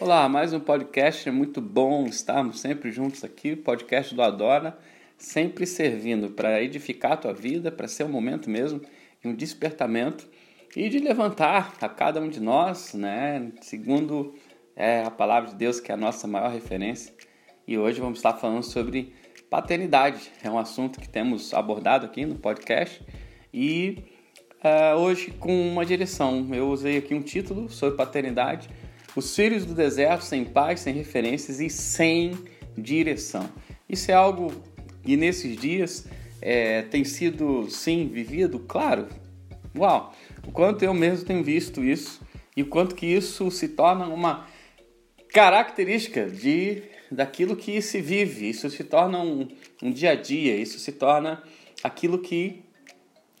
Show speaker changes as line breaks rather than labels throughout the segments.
Olá, mais um podcast. É muito bom estarmos sempre juntos aqui. Podcast do Adora, sempre servindo para edificar a tua vida, para ser um momento mesmo de um despertamento e de levantar a cada um de nós, né? Segundo é, a palavra de Deus, que é a nossa maior referência. E hoje vamos estar falando sobre paternidade. É um assunto que temos abordado aqui no podcast e uh, hoje com uma direção. Eu usei aqui um título sobre paternidade os filhos do deserto sem pais, sem referências e sem direção. Isso é algo que nesses dias é, tem sido, sim, vivido, claro. Uau! O quanto eu mesmo tenho visto isso e o quanto que isso se torna uma característica de daquilo que se vive. Isso se torna um, um dia a dia. Isso se torna aquilo que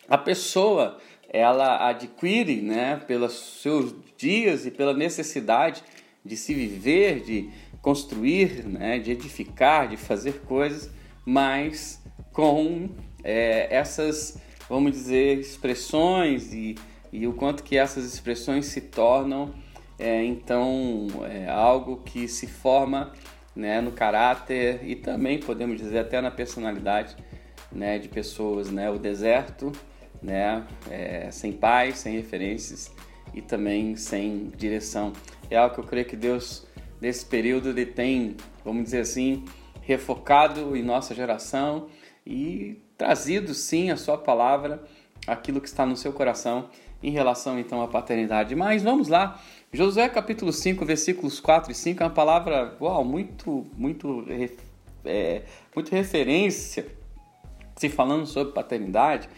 a pessoa ela adquire, né, pelos seus dias e pela necessidade de se viver, de construir, né, de edificar, de fazer coisas, mas com é, essas, vamos dizer, expressões e, e o quanto que essas expressões se tornam é, então é, algo que se forma né, no caráter e também podemos dizer até na personalidade né, de pessoas, né, o deserto né? É, sem pais, sem referências e também sem direção. É algo que eu creio que Deus, nesse período, ele tem, vamos dizer assim, refocado em nossa geração e trazido, sim, a sua palavra, aquilo que está no seu coração em relação, então, à paternidade. Mas vamos lá, Josué capítulo 5, versículos 4 e 5, é uma palavra, uau, muito, muito, é, muito referência, se falando sobre paternidade,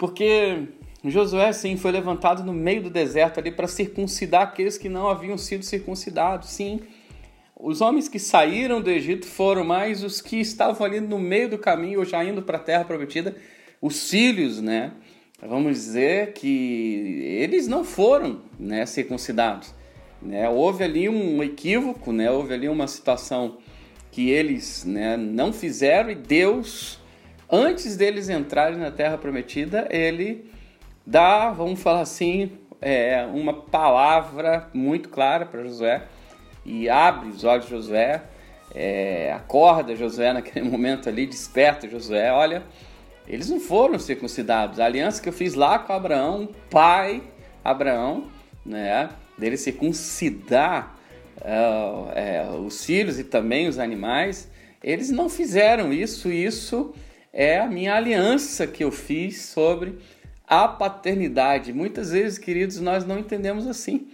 porque Josué, sim, foi levantado no meio do deserto ali para circuncidar aqueles que não haviam sido circuncidados. Sim, os homens que saíram do Egito foram mais os que estavam ali no meio do caminho, ou já indo para a terra prometida, os filhos, né? Vamos dizer que eles não foram né, circuncidados. Né? Houve ali um equívoco, né? houve ali uma situação que eles né, não fizeram e Deus antes deles entrarem na Terra Prometida, ele dá, vamos falar assim, é, uma palavra muito clara para Josué e abre os olhos de Josué, é, acorda Josué naquele momento ali, desperta Josué, olha, eles não foram circuncidados. A aliança que eu fiz lá com Abraão, pai Abraão, né, dele circuncidar uh, é, os filhos e também os animais, eles não fizeram isso, isso é a minha aliança que eu fiz sobre a paternidade. Muitas vezes, queridos, nós não entendemos assim,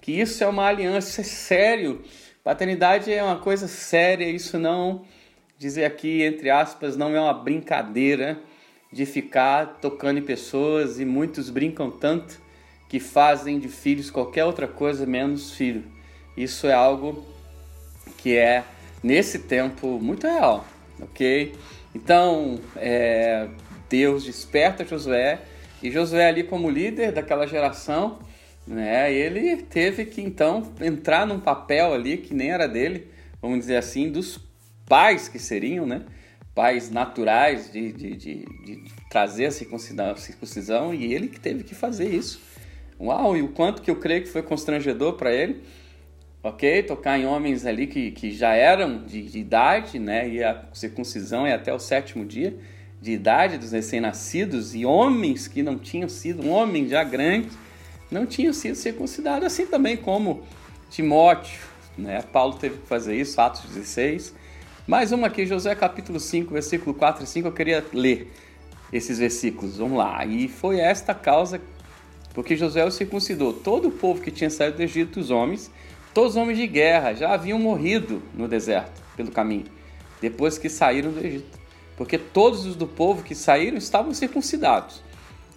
que isso é uma aliança, isso é sério. Paternidade é uma coisa séria, isso não, dizer aqui entre aspas, não é uma brincadeira de ficar tocando em pessoas e muitos brincam tanto que fazem de filhos qualquer outra coisa menos filho. Isso é algo que é nesse tempo muito real, ok? Então, é, Deus desperta Josué e Josué ali como líder daquela geração, né, ele teve que então entrar num papel ali que nem era dele, vamos dizer assim, dos pais que seriam, né, pais naturais de, de, de, de trazer a circuncisão, a circuncisão e ele que teve que fazer isso. Uau, e o quanto que eu creio que foi constrangedor para ele, ok? Tocar em homens ali que, que já eram de, de, idade, né? E a circuncisão é até o sétimo dia de idade dos recém-nascidos e homens que não tinham sido, um homem já grande, não tinham sido circuncidados, assim também como Timóteo, né? Paulo teve que fazer isso, Atos 16. Mais uma aqui, Josué capítulo 5, versículo 4 e 5, eu queria ler esses versículos, vamos lá. E foi esta causa, porque Josué o circuncidou todo o povo que tinha saído do Egito, os homens, Todos os homens de guerra já haviam morrido no deserto, pelo caminho, depois que saíram do Egito. Porque todos os do povo que saíram estavam circuncidados.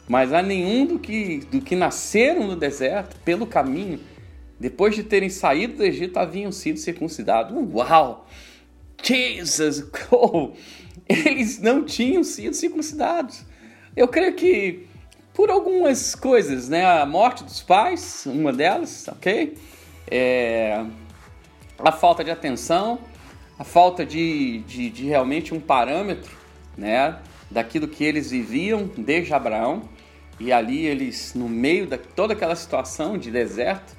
Mas há nenhum do que, do que nasceram no deserto, pelo caminho, depois de terem saído do Egito, haviam sido circuncidados. Uau! Jesus! Oh, eles não tinham sido circuncidados. Eu creio que por algumas coisas, né? A morte dos pais, uma delas, ok? É, a falta de atenção, a falta de, de, de, realmente um parâmetro né, daquilo que eles viviam desde Abraão. E ali eles, no meio de toda aquela situação de deserto,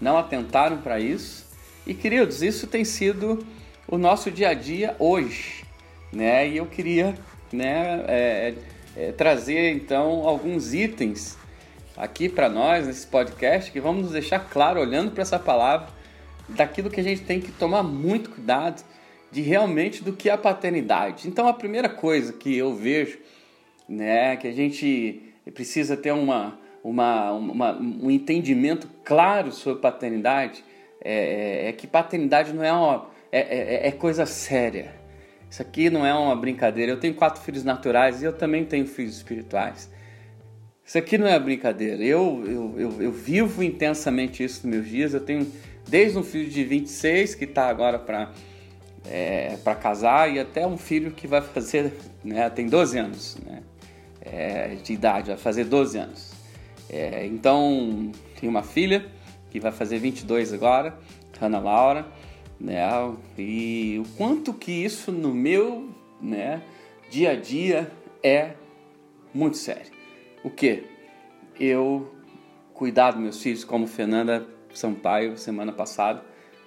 não atentaram para isso. E queridos, isso tem sido o nosso dia a dia hoje, né? E eu queria, né, é, é, trazer então alguns itens aqui para nós nesse podcast que vamos nos deixar claro olhando para essa palavra daquilo que a gente tem que tomar muito cuidado de realmente do que é a paternidade. Então a primeira coisa que eu vejo, né, que a gente precisa ter uma, uma, uma um entendimento claro sobre paternidade é, é, é que paternidade não é uma é, é, é, coisa séria. Isso aqui não é uma brincadeira. Eu tenho quatro filhos naturais e eu também tenho filhos espirituais. Isso aqui não é brincadeira. Eu, eu, eu, eu vivo intensamente isso nos meus dias. Eu tenho desde um filho de 26 que está agora para é, para casar e até um filho que vai fazer, né, tem 12 anos né, é, de idade, vai fazer 12 anos. É, então, tem uma filha que vai fazer 22 agora, Ana Laura, né, e o quanto que isso no meu né, dia a dia é muito sério. O que? Eu cuidar dos meus filhos como Fernanda Sampaio, semana passada,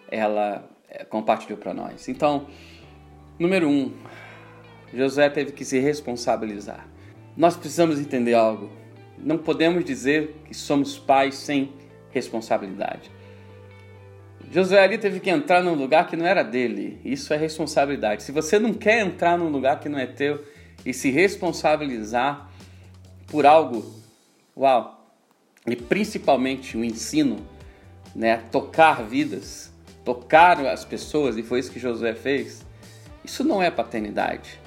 ela é, compartilhou para nós. Então, número um, José teve que se responsabilizar. Nós precisamos entender algo. Não podemos dizer que somos pais sem responsabilidade. Josué ali teve que entrar num lugar que não era dele. Isso é responsabilidade. Se você não quer entrar num lugar que não é teu e se responsabilizar por algo, uau, e principalmente o ensino, né, tocar vidas, tocar as pessoas, e foi isso que Josué fez, isso não é paternidade.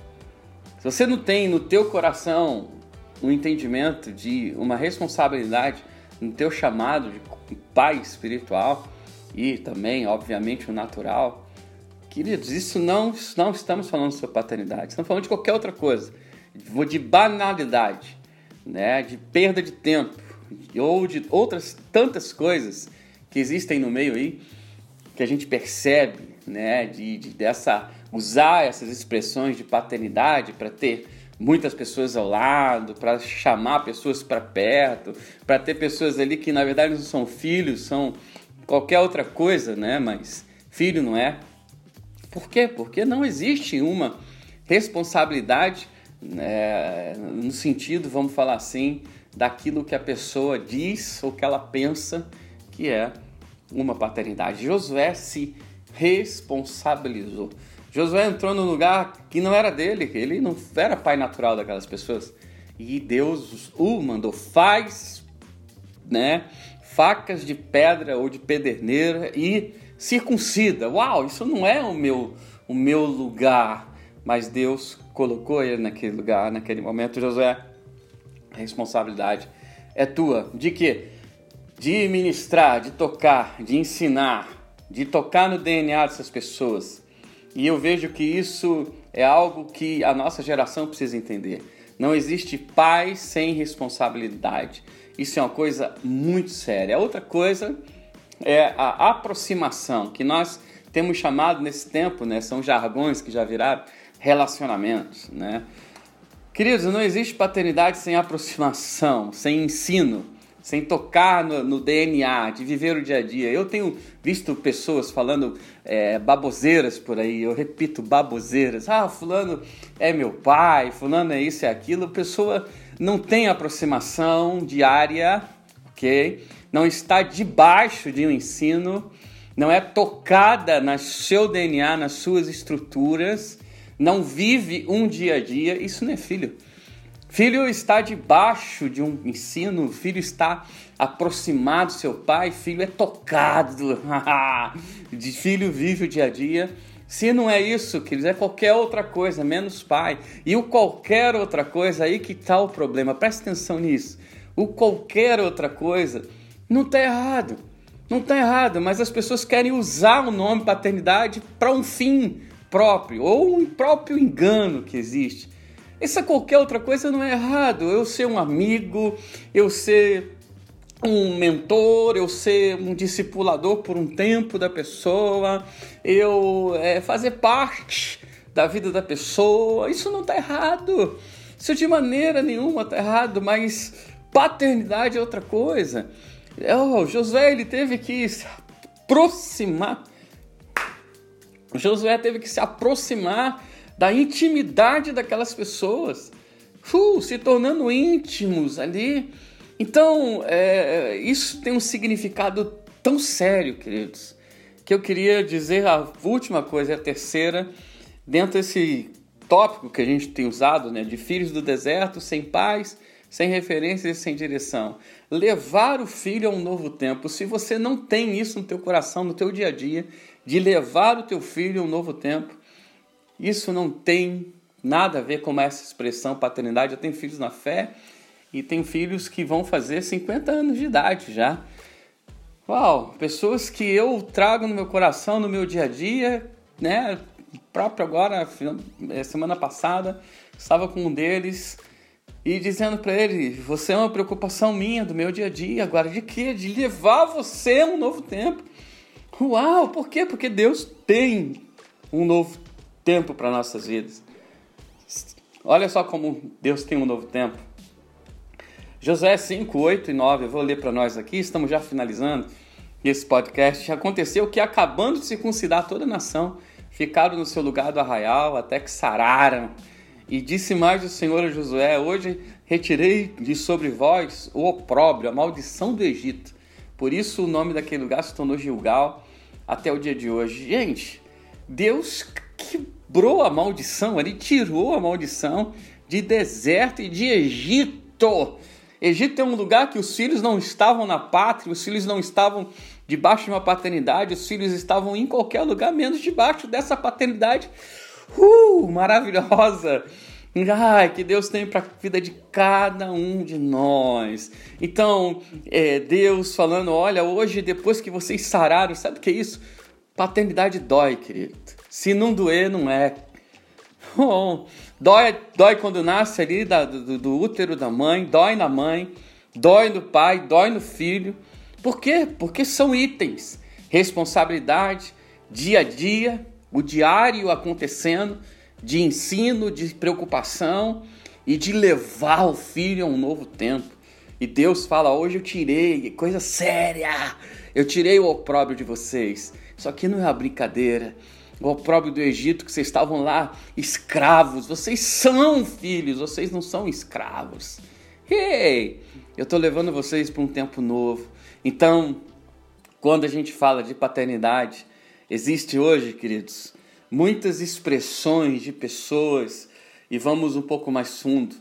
Se você não tem no teu coração um entendimento de uma responsabilidade no teu chamado de pai espiritual e também, obviamente, o natural, queridos, isso não, não estamos falando sobre paternidade, estamos falando de qualquer outra coisa, de banalidade, né, de perda de tempo, ou de outras tantas coisas que existem no meio aí que a gente percebe, né, de, de dessa usar essas expressões de paternidade para ter muitas pessoas ao lado, para chamar pessoas para perto, para ter pessoas ali que na verdade não são filhos, são qualquer outra coisa, né? Mas filho não é. Por quê? Porque não existe uma responsabilidade né, no sentido, vamos falar assim, daquilo que a pessoa diz ou que ela pensa que é uma paternidade. Josué se responsabilizou. Josué entrou num lugar que não era dele, ele não era pai natural daquelas pessoas. E Deus o mandou, faz, né, facas de pedra ou de pederneira e circuncida. Uau, isso não é o meu, o meu lugar, mas Deus colocou ele naquele lugar, naquele momento. Josué, a responsabilidade é tua. De quê? de ministrar, de tocar, de ensinar, de tocar no DNA dessas pessoas. E eu vejo que isso é algo que a nossa geração precisa entender. Não existe pai sem responsabilidade. Isso é uma coisa muito séria. A outra coisa é a aproximação, que nós temos chamado nesse tempo, né? São jargões que já viraram relacionamentos, né? Queridos, não existe paternidade sem aproximação, sem ensino sem tocar no, no, DNA, de viver o dia a dia. Eu tenho visto pessoas falando é, baboseiras por aí, eu repito, baboseiras. Ah, fulano é meu pai, fulano é isso e aquilo. A pessoa não tem aproximação diária, ok? Não está debaixo de um ensino, não é tocada no seu DNA, nas suas estruturas, não vive um dia a dia. Isso não é filho. Filho está debaixo de um ensino, filho está aproximado do seu pai, filho é tocado, de filho vive o dia a dia. Se não é isso, queridos, é qualquer outra coisa, menos pai. E o qualquer outra coisa, aí que está o problema, presta atenção nisso. O qualquer outra coisa não está errado, não está errado, mas as pessoas querem usar o nome paternidade para um fim próprio, ou um próprio engano que existe. Essa qualquer outra coisa não é errado. Eu ser um amigo, eu ser um mentor, eu ser um discipulador por um tempo da pessoa, eu é, fazer parte da vida da pessoa, isso não está errado. Isso de maneira nenhuma está errado, mas paternidade é outra coisa. Oh, José ele teve que se aproximar Josué teve que se aproximar da intimidade daquelas pessoas, uh, se tornando íntimos ali. Então, é, isso tem um significado tão sério, queridos, que eu queria dizer a última coisa, a terceira, dentro desse tópico que a gente tem usado, né, de filhos do deserto, sem paz, sem referências e sem direção. Levar o filho a um novo tempo. Se você não tem isso no teu coração, no teu dia a dia, de levar o teu filho a um novo tempo, isso não tem nada a ver com essa expressão paternidade. Eu tenho filhos na fé e tenho filhos que vão fazer 50 anos de idade já. Uau, pessoas que eu trago no meu coração, no meu dia a dia, né? Próprio agora, eh, semana passada, estava com um deles e dizendo para ele: Você é uma preocupação minha do meu dia a dia. Agora, de quê? De levar você a um novo tempo. Uau, por quê? Porque Deus tem um novo tempo para nossas vidas. Olha só como Deus tem um novo tempo. Josué 5, 8 e 9, eu vou ler para nós aqui, estamos já finalizando esse podcast. Aconteceu que, acabando de circuncidar toda a nação, ficaram no seu lugar do arraial até que sararam. E disse mais o Senhor a Josué: Hoje retirei de sobre vós o opróbrio, a maldição do Egito. Por isso o nome daquele lugar se tornou Gilgal até o dia de hoje. Gente, Deus quebrou a maldição, ele tirou a maldição de deserto e de Egito. Egito é um lugar que os filhos não estavam na pátria, os filhos não estavam debaixo de uma paternidade, os filhos estavam em qualquer lugar menos debaixo dessa paternidade uh, maravilhosa. Ai, que Deus tem para a vida de cada um de nós. Então, é, Deus falando: olha, hoje, depois que vocês sararam, sabe o que é isso? Paternidade dói, querido. Se não doer, não é. Dói, dói quando nasce ali da, do, do útero da mãe, dói na mãe, dói no pai, dói no filho. Por quê? Porque são itens. Responsabilidade, dia a dia, o diário acontecendo de ensino, de preocupação e de levar o filho a um novo tempo. E Deus fala: hoje eu tirei, coisa séria, eu tirei o opróbrio de vocês. Isso aqui não é uma brincadeira. O opróbrio do Egito, que vocês estavam lá escravos, vocês são filhos, vocês não são escravos. Ei, eu estou levando vocês para um tempo novo. Então, quando a gente fala de paternidade, existe hoje, queridos, muitas expressões de pessoas, e vamos um pouco mais fundo.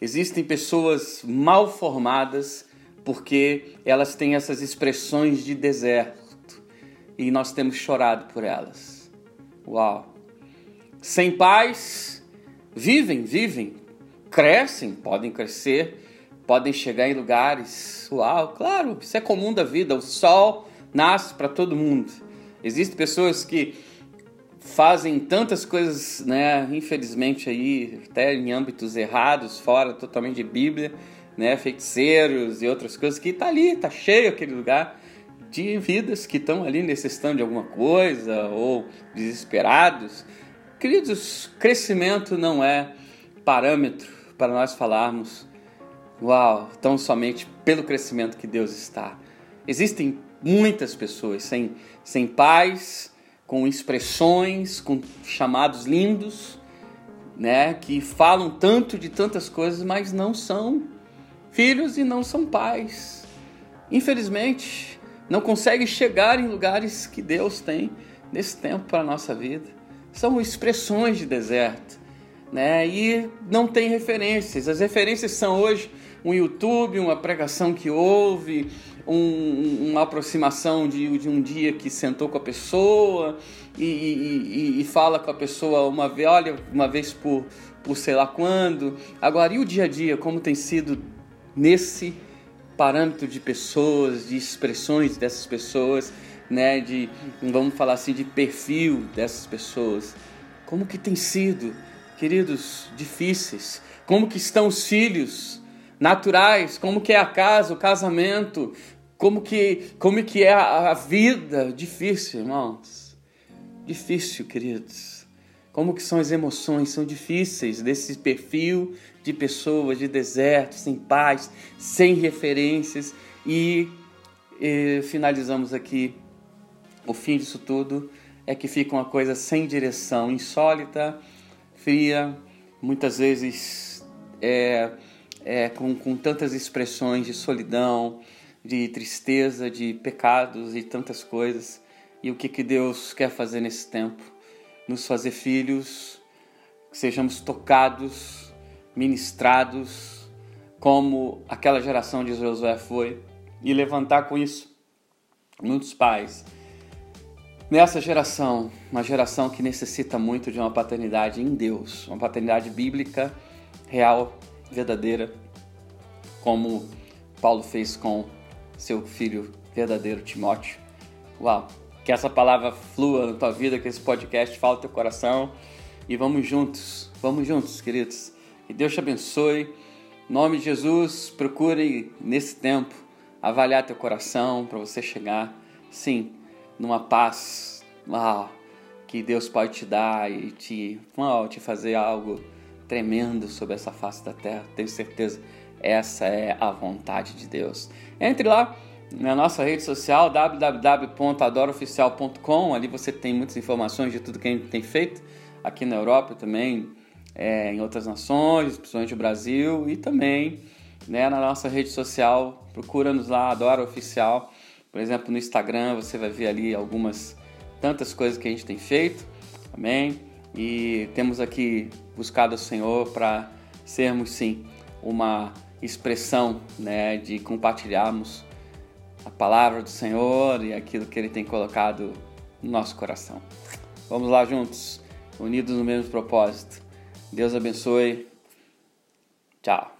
Existem pessoas mal formadas porque elas têm essas expressões de deserto e nós temos chorado por elas. Uau! Sem pais, vivem, vivem, crescem, podem crescer, podem chegar em lugares. Uau, claro, isso é comum da vida. O sol nasce para todo mundo. Existem pessoas que fazem tantas coisas, né, infelizmente aí, até em âmbitos errados, fora totalmente de Bíblia, né, feiticeiros e outras coisas, que tá ali, tá cheio aquele lugar de vidas que estão ali necessitando de alguma coisa ou desesperados. Queridos, crescimento não é parâmetro para nós falarmos, uau, tão somente pelo crescimento que Deus está. Existem muitas pessoas sem, sem pais, com expressões, com chamados lindos, né, que falam tanto de tantas coisas, mas não são filhos e não são pais. Infelizmente, não conseguem chegar em lugares que Deus tem nesse tempo para a nossa vida. São expressões de deserto, né? E não tem referências. As referências são hoje um YouTube, uma pregação que houve, um, uma aproximação de, de, um dia que sentou com a pessoa e, e, e, fala com a pessoa uma vez, olha, uma vez por, por sei lá quando. Agora, e o dia a dia, como tem sido nesse parâmetro de pessoas, de expressões dessas pessoas, né, de, vamos falar assim, de perfil dessas pessoas? Como que tem sido, queridos, difíceis? Como que estão os filhos? naturais, como que é a casa, o casamento, como que, como que é a, a vida? Difícil, irmãos. Difícil, queridos. Como que são as emoções? São difíceis desse perfil de pessoas de deserto, sem paz, sem referências. E, e finalizamos aqui o fim disso tudo é que fica uma coisa sem direção, insólita, fria, muitas vezes é, é, com, com tantas expressões de solidão, de tristeza, de pecados e tantas coisas. E o que, que Deus quer fazer nesse tempo? Nos fazer filhos, que sejamos tocados, ministrados, como aquela geração de Josué foi, e levantar com isso muitos pais. Nessa geração, uma geração que necessita muito de uma paternidade em Deus, uma paternidade bíblica, real, verdadeira, como Paulo fez com seu filho verdadeiro Timóteo. Uau! Que essa palavra flua na tua vida, que esse podcast fale teu coração. E vamos juntos, vamos juntos, queridos. Que Deus te abençoe. Em nome de Jesus, procure nesse tempo avaliar teu coração para você chegar, sim, numa paz uau, que Deus pode te dar e te, uau, te fazer algo tremendo sobre essa face da terra. Tenho certeza essa é a vontade de Deus. Entre lá na nossa rede social www.adoroficial.com. Ali você tem muitas informações de tudo que a gente tem feito aqui na Europa também, é, em outras nações, principalmente o Brasil e também né, na nossa rede social. Procura-nos lá, Adora Oficial. Por exemplo, no Instagram você vai ver ali algumas tantas coisas que a gente tem feito. Amém? E temos aqui buscado o Senhor para sermos sim uma expressão né, de compartilharmos a palavra do Senhor e aquilo que Ele tem colocado no nosso coração. Vamos lá juntos, unidos no mesmo propósito. Deus abençoe. Tchau.